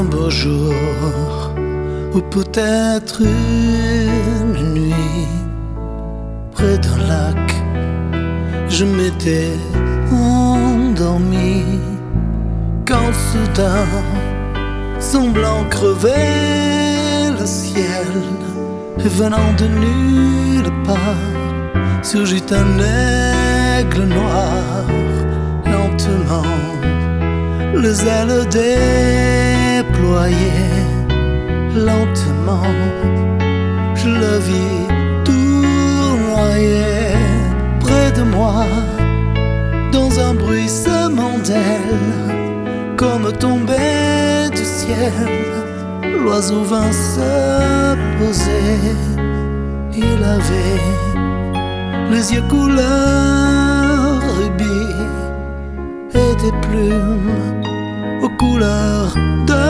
un beau jour, ou peut-être une nuit, près d'un lac, je m'étais endormi. Quand soudain, semblant crever le ciel, venant de nulle part, surgit un aigle noir, lentement, les ailes déployées, lentement, je le vis tournoyer près de moi, dans un bruissement d'ailes, comme tombé du ciel, l'oiseau vint se poser, il avait les yeux couleur rubis et des plumes aux couleurs de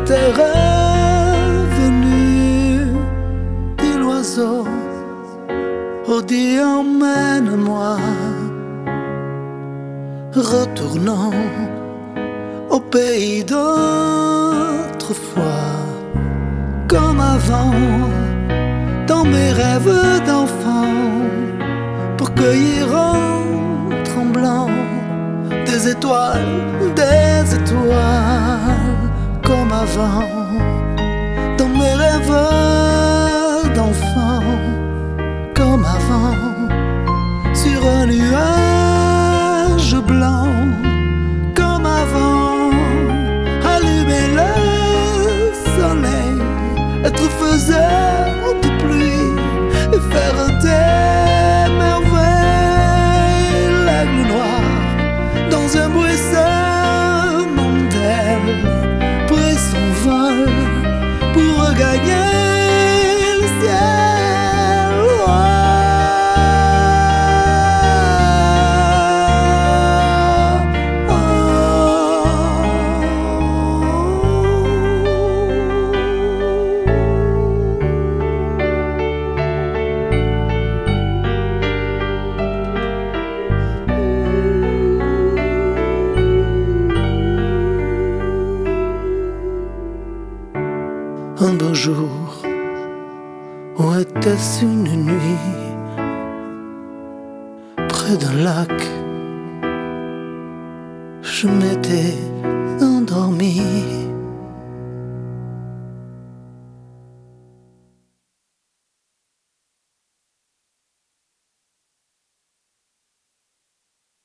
Il m'était revenu, dit l'oiseau. Oh, dis, emmène-moi, retournant au pays d'autrefois. Comme avant, dans mes rêves d'enfant, pour cueillir en tremblant des étoiles, des étoiles, comme avant, un jour, ou était-ce une nuit, près d'un lac, je m'étais endormi.